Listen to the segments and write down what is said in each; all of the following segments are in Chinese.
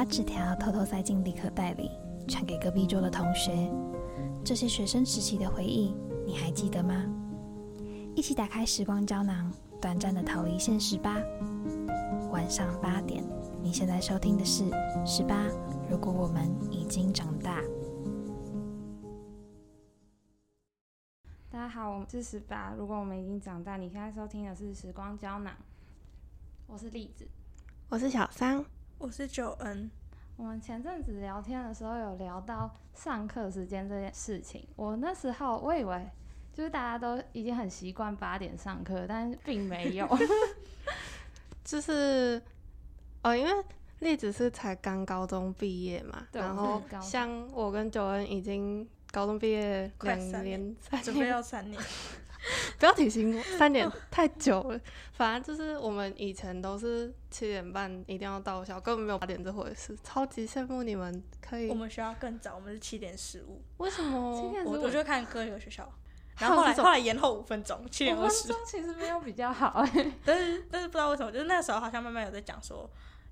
把纸条偷偷塞进立可袋里，传给隔壁桌的同学。这些学生时期的回忆，你还记得吗？一起打开时光胶囊，短暂的逃离现实吧。晚上八点，你现在收听的是《十八》。如果我们已经长大，大家好，我们是十八。如果我们已经长大，你现在收听的是《时光胶囊》，我是栗子，我是小三，我是九恩。我们前阵子聊天的时候有聊到上课时间这件事情，我那时候我以为就是大家都已经很习惯八点上课，但并没有，就是哦，因为。栗子是才刚高中毕业嘛，然后像我跟九恩已经高中毕业两年，准备要三年，不要提醒我，三点太久了。反正就是我们以前都是七点半一定要到校，根本没有八点这回事。超级羡慕你们可以。我们学校更早，我们是七点十五。为什么？我我就看各个学校，然后后来后来延后五分钟，七点二十。其实没有比较好，但是但是不知道为什么，就是那时候好像慢慢有在讲说。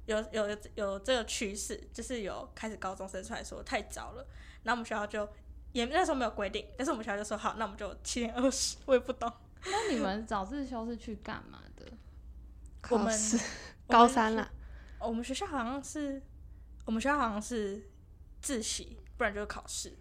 有有有这个趋势，就是有开始高中生出来说太早了，然后我们学校就也那时候没有规定，但是我们学校就说好，那我们就七点二十。我也不懂。那你们早自修是去干嘛的？我们高三了。我们学校好像是，我们学校好像是自习，不然就是考试。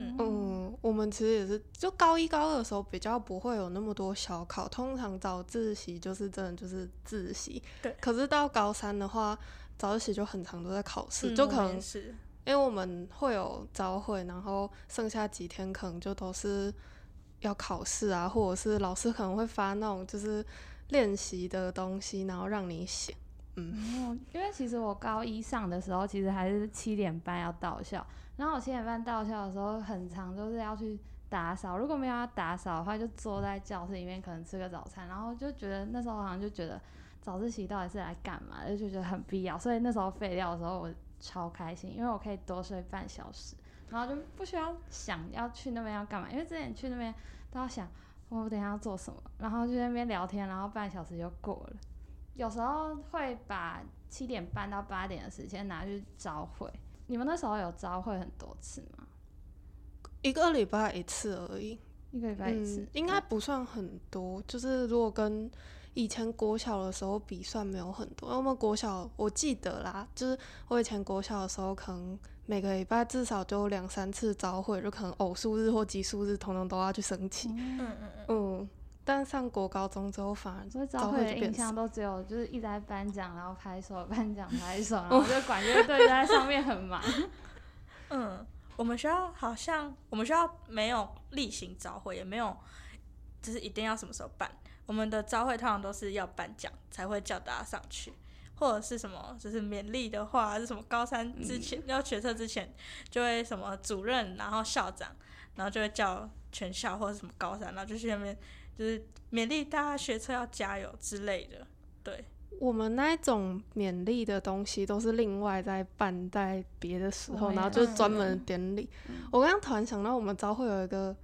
嗯，我们其实也是，就高一高二的时候比较不会有那么多小考，通常早自习就是真的就是自习。对。可是到高三的话，早自习就很长都在考试，就可能是因为我们会有招会，然后剩下几天可能就都是要考试啊，或者是老师可能会发那种就是练习的东西，然后让你写。嗯。因为其实我高一上的时候，其实还是七点半要到校。然后我七点半到校的时候，很长都是要去打扫。如果没有要打扫的话，就坐在教室里面，可能吃个早餐。然后就觉得那时候好像就觉得早自习到底是来干嘛？就觉得很必要。所以那时候废掉的时候，我超开心，因为我可以多睡半小时，然后就不需要想要去那边要干嘛。因为之前去那边都要想我等下要做什么，然后就在那边聊天，然后半小时就过了。有时候会把七点半到八点的时间拿去招会。你们那时候有招会很多次吗？一个礼拜一次而已，一个礼拜一次，应该不算很多。就是如果跟以前国小的时候比，算没有很多。因为国小我记得啦，就是我以前国小的时候，可能每个礼拜至少就两三次早会，就可能偶数日或奇数日，统统都要去升旗。嗯嗯嗯。嗯。但上国高中之后，反而所以早会的印象都只有就是一直在颁奖，然后拍手，颁奖拍手，然后就管乐队在上面很忙。嗯，我们学校好像我们学校没有例行早会，也没有就是一定要什么时候办。我们的招会通常都是要颁奖才会叫大家上去，或者是什么就是勉励的话，是什么高三之前要学车之前就会什么主任，然后校长，然后就会叫全校或者什么高三，然后就去那边。就是勉励大家学车要加油之类的，对我们那一种勉励的东西都是另外在办在别的时候，然后就是专门典礼。我刚刚突然想到，我们招会有一个，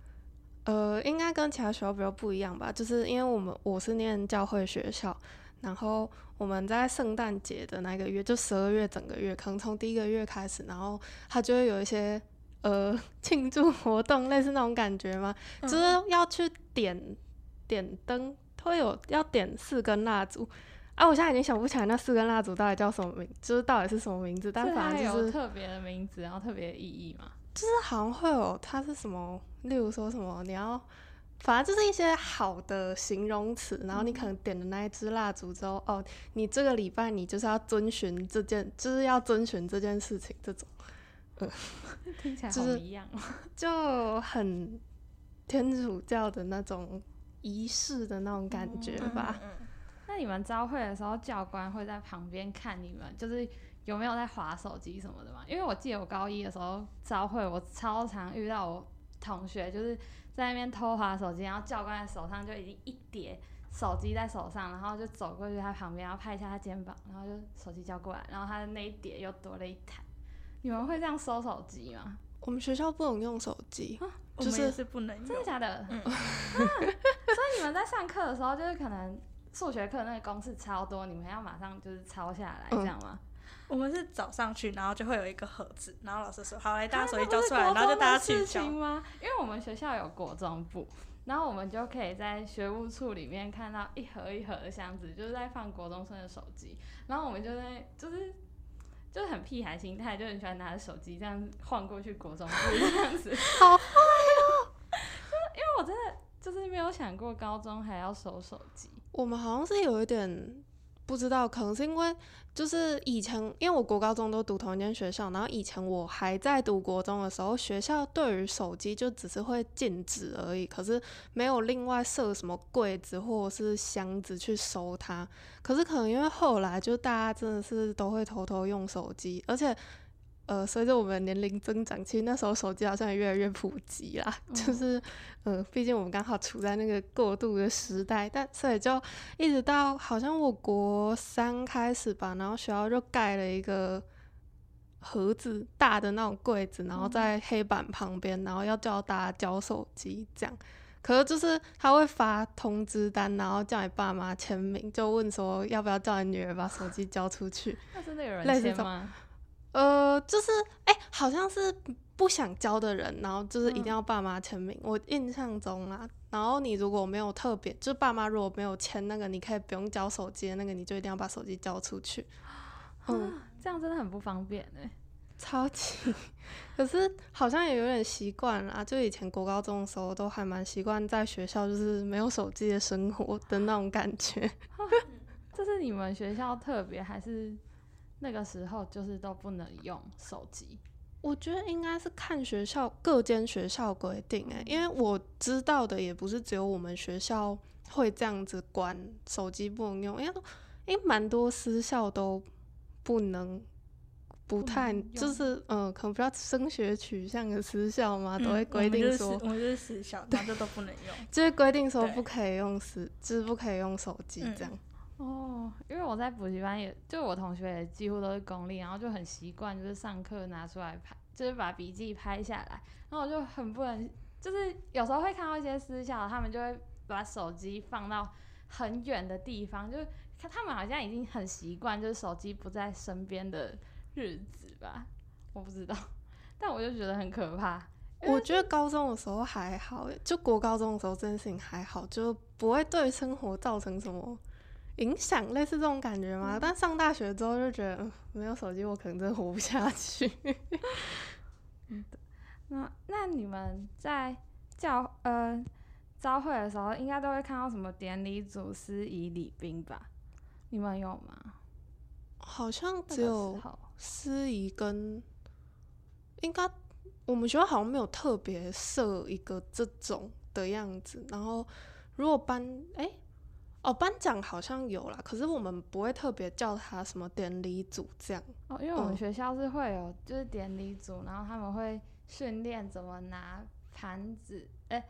呃，应该跟其他学校比较不一样吧，就是因为我们我是念教会学校，然后我们在圣诞节的那个月，就十二月整个月，可能从第一个月开始，然后它就会有一些呃 庆祝活动，类似那种感觉嘛，就是要去点。点灯会有要点四根蜡烛，啊，我现在已经想不起来那四根蜡烛到底叫什么名，就是到底是什么名字，但反正就是特别的名字，然后特别的意义嘛，就是好像会有它是什么，例如说什么你要，反正就是一些好的形容词，然后你可能点了那一支蜡烛之后，哦，你这个礼拜你就是要遵循这件，就是要遵循这件事情，这种，嗯，听起来好一样，就很天主教的那种。仪式的那种感觉吧。那你们招会的时候，教官会在旁边看你们，就是有没有在划手机什么的吗？因为我记得我高一的时候招会，我超常遇到我同学就是在那边偷划手机，然后教官的手上就已经一叠手机在手上，然后就走过去他旁边，然后拍一下他肩膀，然后就手机交过来，然后他的那一叠又多了一台。你们会这样收手机吗？我们学校不能用手机。就是是不能用，真的假的？嗯，所以你们在上课的时候，就是可能数学课那个公式超多，你们要马上就是抄下来，这样吗？我们是早上去，然后就会有一个盒子，然后老师说：“好，来，大家手机交出来。”然后就大家去交吗？因为我们学校有国中部，然后我们就可以在学务处里面看到一盒一盒的箱子，就是在放国中生的手机。然后我们就在就是就是很屁孩心态，就很喜欢拿着手机这样晃过去国中部这样子。好坏哦！就因为我真的就是没有想过高中还要收手机。我们好像是有一点。不知道，可能是因为就是以前，因为我国高中都读同一间学校，然后以前我还在读国中的时候，学校对于手机就只是会禁止而已，可是没有另外设什么柜子或者是箱子去收它。可是可能因为后来就大家真的是都会偷偷用手机，而且。呃，随着我们年龄增长，其实那时候手机好像也越来越普及啦。就是，呃，毕竟我们刚好处在那个过渡的时代，但所以就一直到好像我国三开始吧，然后学校就盖了一个盒子，大的那种柜子，然后在黑板旁边，然后要叫大家交手机这样。可是就是他会发通知单，然后叫你爸妈签名，就问说要不要叫你女儿把手机交出去。那真的有人签吗？呃，就是哎，好像是不想交的人，然后就是一定要爸妈签名。我印象中啊，然后你如果没有特别，就是爸妈如果没有签那个，你可以不用交手机的那个，你就一定要把手机交出去。嗯，这样真的很不方便哎，超级。可是好像也有点习惯了，就以前国高中的时候都还蛮习惯在学校就是没有手机的生活的那种感觉。这是你们学校特别还是？那个时候就是都不能用手机，我觉得应该是看学校各间学校规定哎，因为我知道的也不是只有我们学校会这样子管手机不能用，因为因为蛮多私校都不能，不太就是嗯，可能比较升学取向的私校嘛，都会规定说，我们就是私校，大家都不能用，就是规定说不可以用私，就是不可以用手机这样。哦，因为我在补习班，也就我同学也几乎都是公立，然后就很习惯，就是上课拿出来拍，就是把笔记拍下来。然后我就很不能，就是有时候会看到一些私校，他们就会把手机放到很远的地方，就是看他们好像已经很习惯，就是手机不在身边的日子吧。我不知道，但我就觉得很可怕。我觉得高中的时候还好，就国高中的时候这件事情还好，就不会对生活造成什么。影响类似这种感觉吗？但上大学之后就觉得没有手机，我可能真的活不下去。嗯，那那你们在教呃招会的时候，应该都会看到什么典礼组、司仪、礼宾吧？你们有吗？好像只有司仪跟应该我们学校好像没有特别设一个这种的样子。然后如果班哎。哦，颁奖好像有啦，可是我们不会特别叫他什么典礼组这样。哦，因为我们学校是会有就是典礼组，然后他们会训练怎么拿盘子，哎，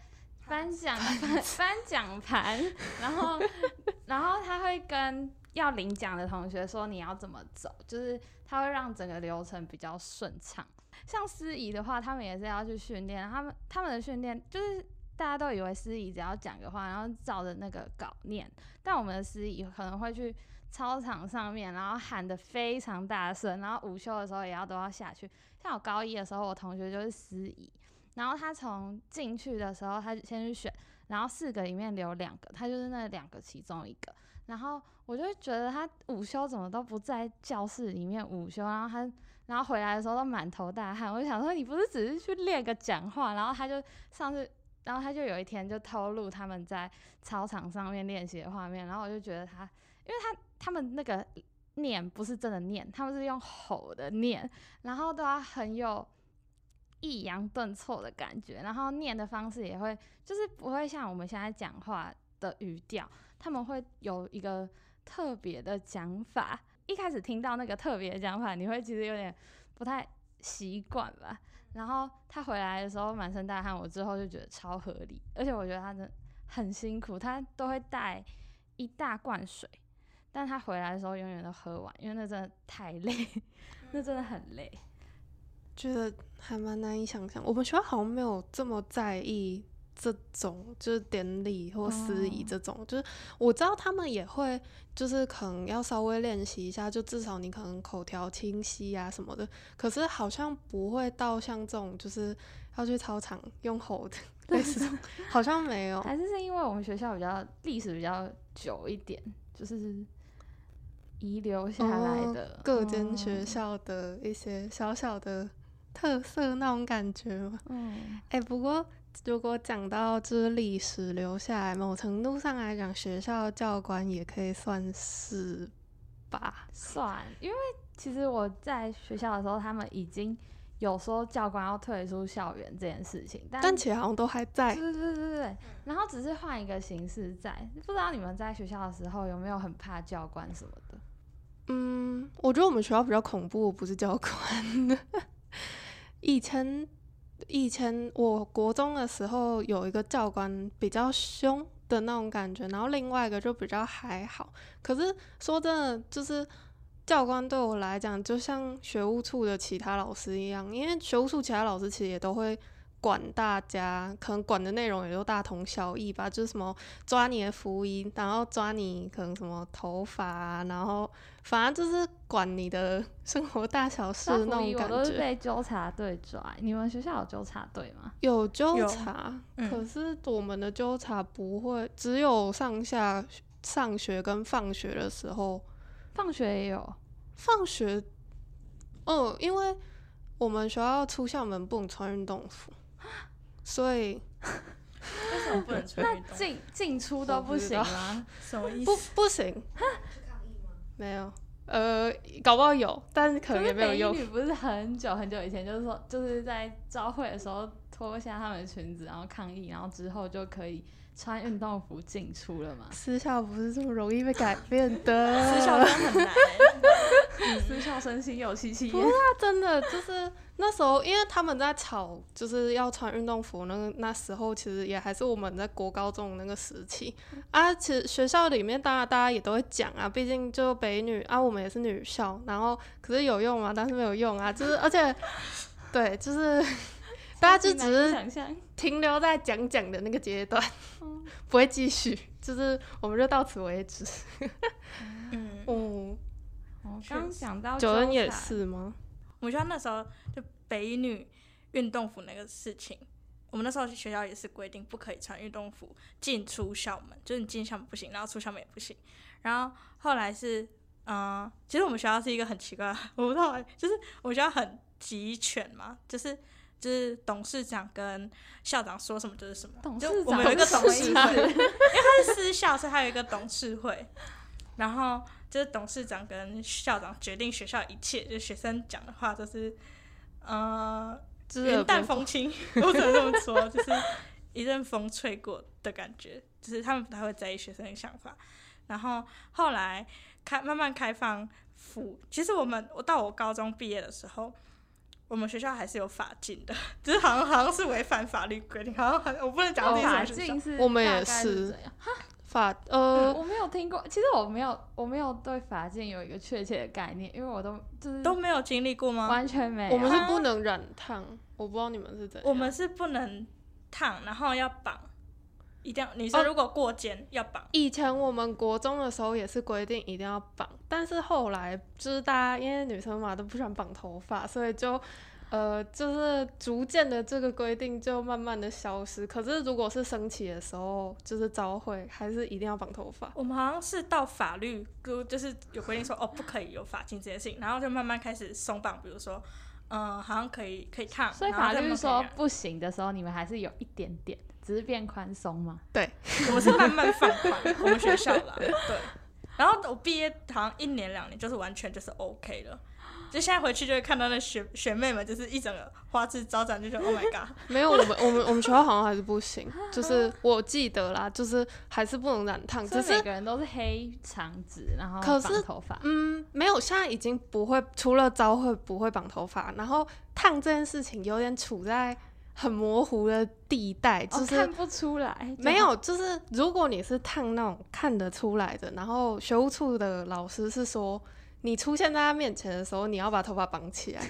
颁奖颁颁奖盘，然后 然后他会跟要领奖的同学说你要怎么走，就是他会让整个流程比较顺畅。像司仪的话，他们也是要去训练，他们他们的训练就是。大家都以为司仪只要讲个话，然后照着那个稿念，但我们的司仪可能会去操场上面，然后喊得非常大声，然后午休的时候也要都要下去。像我高一的时候，我同学就是司仪，然后他从进去的时候，他先去选，然后四个里面留两个，他就是那两个其中一个。然后我就觉得他午休怎么都不在教室里面午休，然后他然后回来的时候都满头大汗，我就想说你不是只是去练个讲话，然后他就上次。然后他就有一天就透露他们在操场上面练习的画面，然后我就觉得他，因为他他们那个念不是真的念，他们是用吼的念，然后都要很有抑扬顿挫的感觉，然后念的方式也会就是不会像我们现在讲话的语调，他们会有一个特别的讲法。一开始听到那个特别的讲法，你会其实有点不太习惯吧。然后他回来的时候满身大汗，我之后就觉得超合理，而且我觉得他真很辛苦，他都会带一大罐水，但他回来的时候永远都喝完，因为那真的太累，那真的很累，觉得还蛮难以想象。我们学校好像没有这么在意这种就是典礼或司仪哦这种，就是我知道他们也会，就是可能要稍微练习一下，就至少你可能口条清晰啊什么的。可是好像不会到像这种，就是要去操场用吼的类似 好像没有。还是是因为我们学校比较历史比较久一点，就是遗留下来哦的、各间学嗯校的一些小小的特色那种感觉嘛。嗯，哎、不过如果讲到就是历史留下来，某程度上来讲，学校教官也可以算是吧。算，因为其实我在学校的时候，他们已经有说教官要退出校园这件事情，但但其实好像都还在。对对对对对，然后只是换一个形式在，不知道你们在学校的时候有没有很怕教官什么的？嗯，我觉得我们学校比较恐怖，不是教官。以前以前我国中的时候有一个教官比较凶的那种感觉，然后另外一个就比较还好。可是说真的，就是教官对我来讲，就像学务处的其他老师一样，因为学务处其他老师其实也都会管大家，可能管的内容也都大同小异吧，就是什么抓你的福音，然后抓你可能什么头发啊，然后反正就是管你的生活大小事那种感觉我都是觉。被纠察队抓，你们学校有纠察队吗？有纠察，嗯可是我们的纠察不会，只有上下上学跟放学的时候，放学也有，放学，嗯，因为我们学校出校门不能穿运动服，所以为什么不能穿那运动？进进出都不行不知道吗？什么意不思？不行。没有，呃，搞不好有，但是可能也没有用。女不是很久很久以前，就是说就是在招会的时候脱下他们的裙子，然后抗议，然后之后就可以穿运动服进出了嘛？私校不是这么容易被改变的，私校真的很难欸、私校生心有戚戚焉不是。啊，真的就是那时候，因为他们在吵，就是要穿运动服那个那时候，其实也还是我们在国高中那个时期啊。其实学校里面当然大家也都会讲啊，毕竟就北女啊，我们也是女校，然后可是有用吗？但是没有用啊，就是而且对，就是大家就只是想象，停留在讲讲的那个阶段，嗯 不会继续，就是我们就到此为止。嗯，哦，我刚讲到九恩也，是吗？我们学校那时候就北女运动服那个事情，我们那时候学校也是规定不可以穿运动服进出校门，就是你进校门不行，然后出校门也不行。然后后来是，嗯、其实我们学校是一个很奇怪，我不知道欸，就是我们学校很集权嘛，就是就是董事长跟校长说什么就是什么。就董事长我们有一个是董事会，因为它是私校，所以它有一个董事会。然后就是董事长跟校长决定学校一切，就是学生讲的话都是，呃，就是云淡风轻，我只能这么说，就是一阵风吹过的感觉，就是他们不太会在意学生的想法。然后后来开慢慢开放辅，其实我们我到我高中毕业的时候，我们学校还是有法禁的，只是好像好像是违反法律规定，好像很我不能讲自己什法禁。是我们也是哈法呃，我没有听过，其实我没有，我没有对法禁有一个确切的概念，因为我都就是都没有经历过吗？完全没有。我们是不能染烫，我不知道你们是怎样。我们是不能烫，然后要绑，一定要女生哦如果过肩要绑。以前我们国中的时候也是规定一定要绑，但是后来就是大家因为女生嘛都不喜欢绑头发，所以就呃就是逐渐的这个规定就慢慢的消失。可是如果是升旗的时候，就是朝会还是一定要绑头发。我们好像是到法律就就是有规定说哦不可以有发禁这件事情，然后就慢慢开始松绑，比如说嗯、好像可以可以烫，所以法律说不行的时候，你们还是有一点点，只是变宽松嘛。对我们是慢慢放宽，我们学校啦，对。然后我毕业好像一年两年，就是完全就是 OK 了。就现在回去就会看到那学学妹们，就是一整个花枝招展，就觉得 Oh my god！没有，我们我们我们学校好像还是不行，就是我记得啦，就是还是不能染烫，所以只是每个人都是黑长直，然后可是绑头发。嗯，没有，现在已经不会，除了招会不会绑头发，然后烫这件事情有点处在很模糊的地带，就哦，是、看不出来，没有，就是如果你是烫那种看得出来的，然后学务处的老师是说，你出现在他面前的时候，你要把头发绑起来，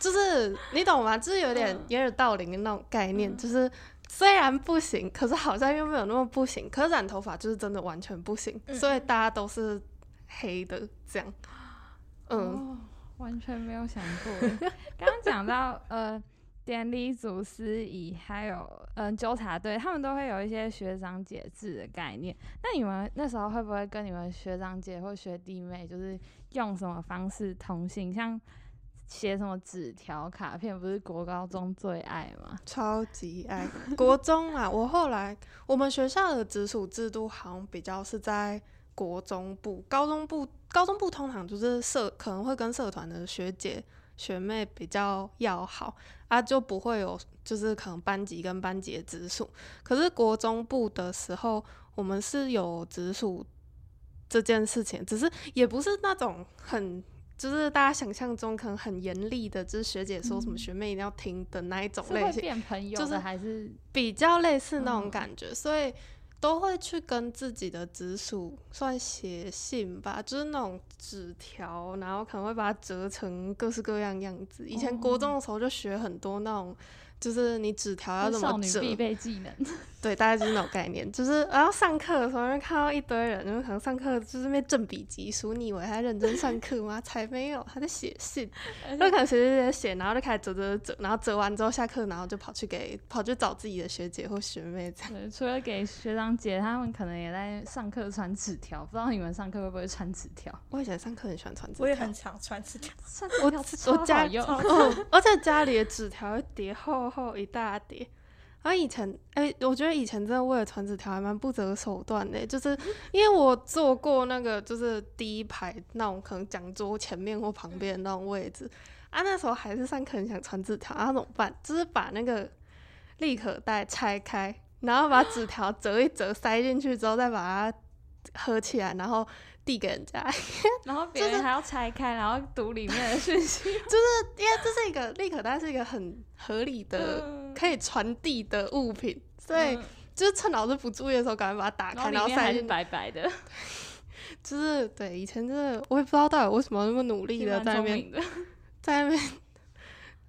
就是你懂吗？就是有点嗯掩耳盗铃的那种概念，就是虽然不行，可是好像又没有那么不行。可是染头发就是真的完全不行，嗯所以大家都是黑的这样。嗯，哦，完全没有想过。刚刚讲到呃，典礼组司仪还有嗯、纠察队，他们都会有一些学长姐制的概念。那你们那时候会不会跟你们学长姐或学弟妹，就是用什么方式通信？像写什么纸条、卡片，不是国高中最爱吗？超级爱国中啊！我后来我们学校的直属制度好像比较是在国中部，高中部高中部通常就是社可能会跟社团的学姐学妹比较要好啊，就不会有就是可能班级跟班级的直属。可是国中部的时候，我们是有直属这件事情，只是也不是那种很。就是大家想象中可能很严厉的，就是学姐说什么嗯学妹一定要听的那一种类型，变朋友的，就是还是比较类似那种嗯感觉，所以都会去跟自己的直属算写信吧，就是那种纸条，然后可能会把它折成各式各样样子。以前国中的时候就学很多那种，就是你纸条要怎么折，女必备技能？对，大概就是那种概念。就是然后上课的时候就看到一堆人，就是可能上课就是那正笔疾书，你以为他认真上课吗？才没有，他在写信。就可能写写写写，然后就开始折折折，然后折完之后下课，然后就跑去给跑去找自己的学姐或学妹这样。对，除了给学长姐，他们可能也在上课传纸条，不知道你们上课会不会传纸条？我以前上课很喜欢传纸条我也很，常传纸条，传我纸条是超我家好用，哦，而且家里的纸条会叠厚厚一大叠。然后以前，哎、我觉得以前真的为了传纸条还蛮不择手段的，就是 因为我坐过那个就是第一排那种可能讲桌前面或旁边那种位置啊，那时候还是上课很想传纸条，啊，怎么办？就是把那个立可带拆开，然后把纸条折一折塞进去之后，再把它合起来，然后递给人家。然后别人还要拆开，然后读里面的讯息。就是因为这是一个立可带是一个很合理的、嗯可以传递的物品，所以嗯就是趁老师不注意的时候，赶快把它打开，然后塞进去。白白的，就是对以前真的，我也不知道到底为什么那么努力的在那边。在那边，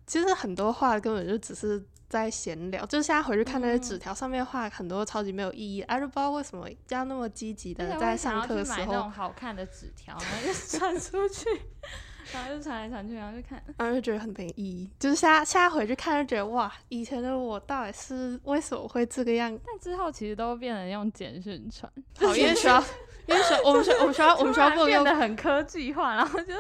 其实很多话根本就只是在闲聊，就是现在回去看那些嗯纸条上面画很多超级没有意义，啊，就不知道为什么要那么积极的在上课的时候去买那种，好看的纸条，然后就传出去，然后就传来传去，然后就看。然后就觉得很没意义。就是现在现在回去看，就觉得哇，以前的我到底是为什么会这个样？但之后其实都变成用简讯传，好，因为学校，因为学我们学我们学校我们学校不能用突然变得很科技化，然后就是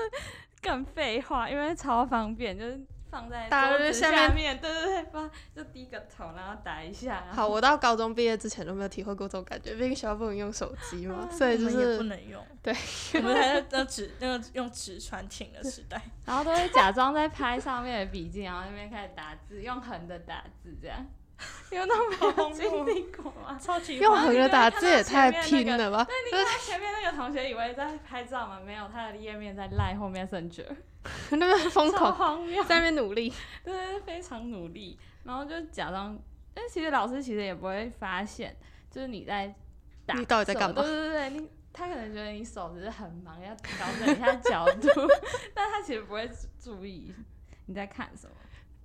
更废话，因为超方便，就是放在桌子下面面，对对对，放就低个头，然后打一下。好，我到高中毕业之前都没有体会过这种感觉，毕竟学校不能用手机嘛，所以就是也不是能用。对，我们还在那纸那个用纸传情的时代。然后都会假装在拍上面的笔记，然后那边开始打字，用横的打字这样。你们都没有经历过吗？超级用荒横着打字也太拼了吧？对，你看他前面那个同学以为在拍照嘛，没有，他的页面在赖后面 Messenger，那边疯超狂荒谬。在那边努力，对对对，非常努力，然后就假装，但其实老师其实也不会发现，就是你在打，你到底在干嘛对对对，你他可能觉得你手只是很忙，要调整一下角度，但他其实不会注意你在看什么。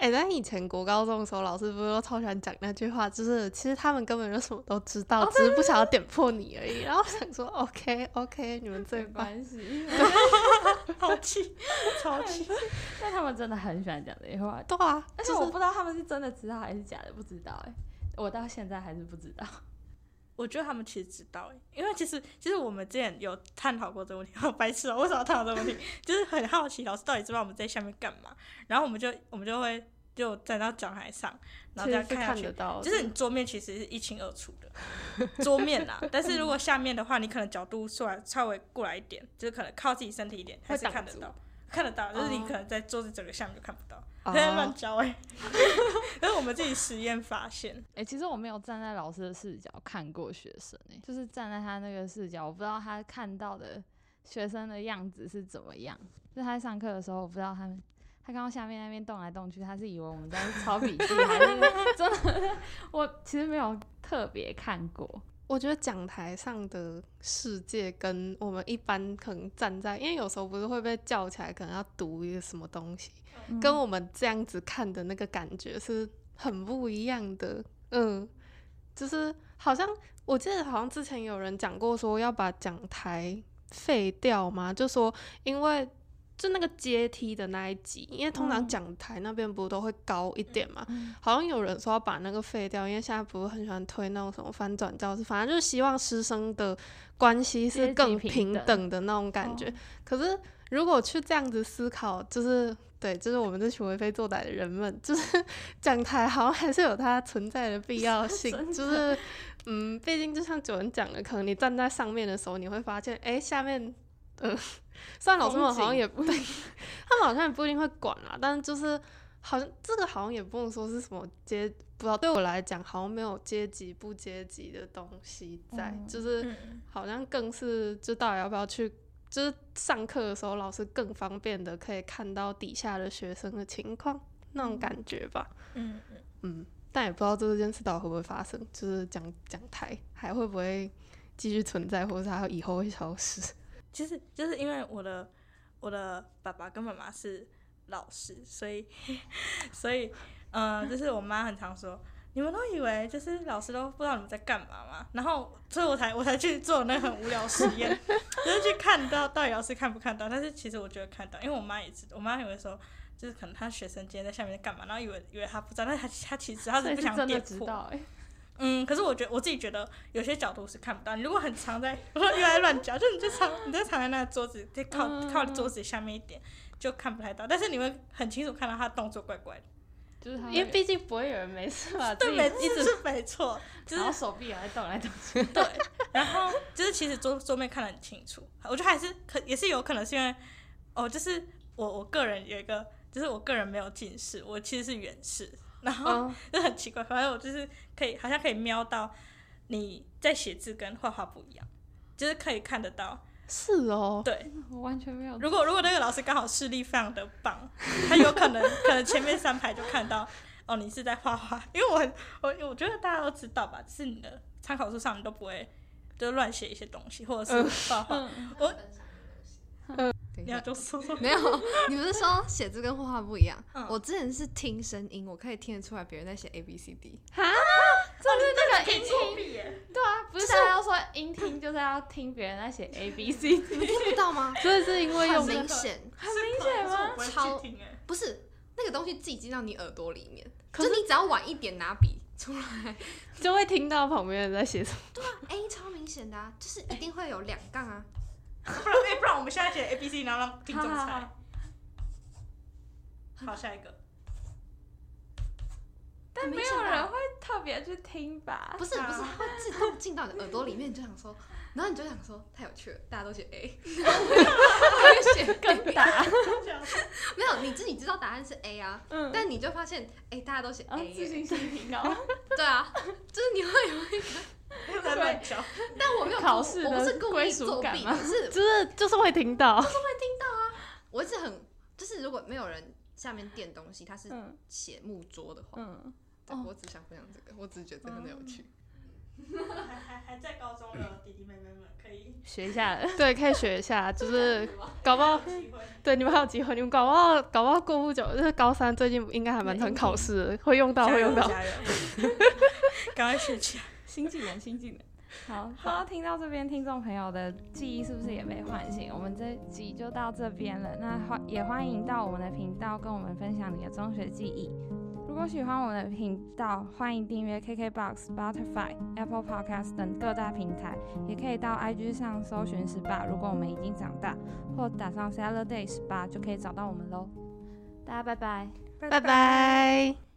哎、但以前国高中的时候，老师不是都超喜欢讲那句话，就是其实他们根本就什么都知道，只是不想要点破你而已。然后想说，OK OK，你们最没棒。关系，好气，超气。但他们真的很喜欢讲这些话，对啊，但是是我不知道他们是真的知道还是假的，不知道哎、我到现在还是不知道。我觉得他们其实知道欸，因为其实其实我们之前有探讨过这个问题，好白痴哦、为什么要探讨这个问题？就是很好奇老师到底知道我们在下面干嘛，然后我们就我们就会就站到讲台上，然后这其实是样看下去得，到，就是你桌面其实是一清二楚的，桌面啦，但是如果下面的话，你可能角度稍微稍微过来一点，就是可能靠自己身体一点，还是看得到，看得到，就是你哦可能在桌子整个下面就看不到，哦 在乱教哎，那是我们自己实验发现，哎、其实我没有站在老师的视角看过学生、欸，就是站在他那个视角，我不知道他看到的学生的样子是怎么样。就他在上课的时候，我不知道他们，他看到下面那边动来动去，他是以为我们在抄笔记，还是真的？我其实没有特别看过。我觉得讲台上的世界跟我们一般可能站在，因为有时候不是会被叫起来，可能要读一个什么东西，跟我们这样子看的那个感觉是很不一样的。嗯，就是好像我记得好像之前有人讲过说要把讲台废掉嘛，就说因为就那个阶梯的那一级，因为通常嗯讲台那边不都会高一点嘛，嗯好像有人说要把那个废掉，因为现在不是很喜欢推那种什么翻转教室，反正就是希望师生的关系是更平平等等的那种感觉。哦可是如果去这样子思考，就是对，就是我们这群为非作歹的人们，就是 讲台好像还是有它存在的必要 性，就是嗯，毕竟就像九人讲的，可能你站在上面的时候，你会发现，哎、下面。呃，虽然老师们好像也不对，他们好像也不一定会管啦，但是就是好像这个好像也不能说是什么阶，不知道对我来讲好像没有阶级不阶级的东西在，嗯就是嗯好像更是就到底要不要去，就是上课的时候老师更方便的可以看到底下的学生的情况那种感觉吧，嗯嗯，嗯，但也不知道这件事到底会不会发生，就是讲讲台还会不会继续存在，或者是它以后会消失。其实就是因为我的我的爸爸跟妈妈是老师，所以 所以嗯、呃就是我妈很常说。你们都以为就是老师都不知道你们在干嘛嘛？然后，所以我才我才去做那个很无聊实验，就是去看到到底老师看不看到。但是其实我觉得看到，因为我妈也知道，我妈以为说就是可能她学生今天在下面在干嘛，然后以为以为她不知道，但是她她其实她所以是不想是真的知点破。道哎、嗯，可是我觉得我自己觉得有些角度是看不到。你如果很藏在，我说又在乱讲，就你就藏你就藏在那个桌子，就靠、嗯靠桌子下面一点，就看不太到。但是你会很清楚看到他动作怪怪的。就是他因为毕竟不会有人没事 吧对，没一直是是没错，就是然后手臂也在动来动去，对。然后就是其实桌桌面看得很清楚，我觉得还是可也是有可能是因为哦，就是我我个人有一个，就是我个人没有近视，我其实是远视，然后。嗯就很奇怪，反正我就是可以，好像可以瞄到你在写字跟画画不一样，就是可以看得到。是哦，对，我完全没有。如果如果那个老师刚好视力非常的棒，他有可能可能前面三排就看到哦，你是在画画，因为我很我我觉得大家都知道吧，就是你的参考书上你都不会就乱写一些东西，或者是画画。嗯我等一下，你要就说说，没有，你不是说写字跟画画不一样？嗯我之前是听声音，我可以听得出来别人在写 A B C D。那个音听，对啊，不是大家要说音听就是要听别人在写 A B C D，你们听不到吗？所以是因为很用明显，很明显吗？我不会超去听哎。不是那个东西自己进到你耳朵里面，可就是你只要晚一点拿笔出来就会听到旁边人在写什么。，A 超明显的啊，就是一定会有两杠啊。不然哎，不然我们现在写 A B C，然后让听众好好猜好。好，下一个。但没有人会特别去听吧？不是不是，它会自动进到你的耳朵里面，你就想说，然后你就想说太有趣了，大家都写 A，写更大，没有，你自己知道答案是 A 啊，嗯，但你就发现，哎、大家都写 A，自信耶心挺高，对啊，就是你会有一个，又 在乱教。但我没有故考试我不是故意归属作弊，感吗 就是就是就是会听到啊，我一直很，就是如果没有人下面垫东西，他是嗯写木桌的话，嗯，我只想分享这个，我只是觉得这个很有趣。还还还在高中的弟弟妹妹们可以学一下。对，可以学一下，就是搞不好。对你们还有机会，你们搞不好搞不好过不久，就是高三最近应该还蛮常考试，会用到会用到。加油！赶快学起来。新技能，新技能。好，不知道听到这边，听众朋友的记忆是不是也被唤醒？我们这集就到这边了。那欢也欢迎到我们的频道跟我们分享你的中学记忆。如果喜欢我们的频道，欢迎订阅 KKBOX、Spotify、Apple Podcast 等各大平台，也可以到 IG 上搜寻十八。如果我们已经长大，或打上 Saturday 十八，就可以找到我们喽。大家拜拜。拜拜。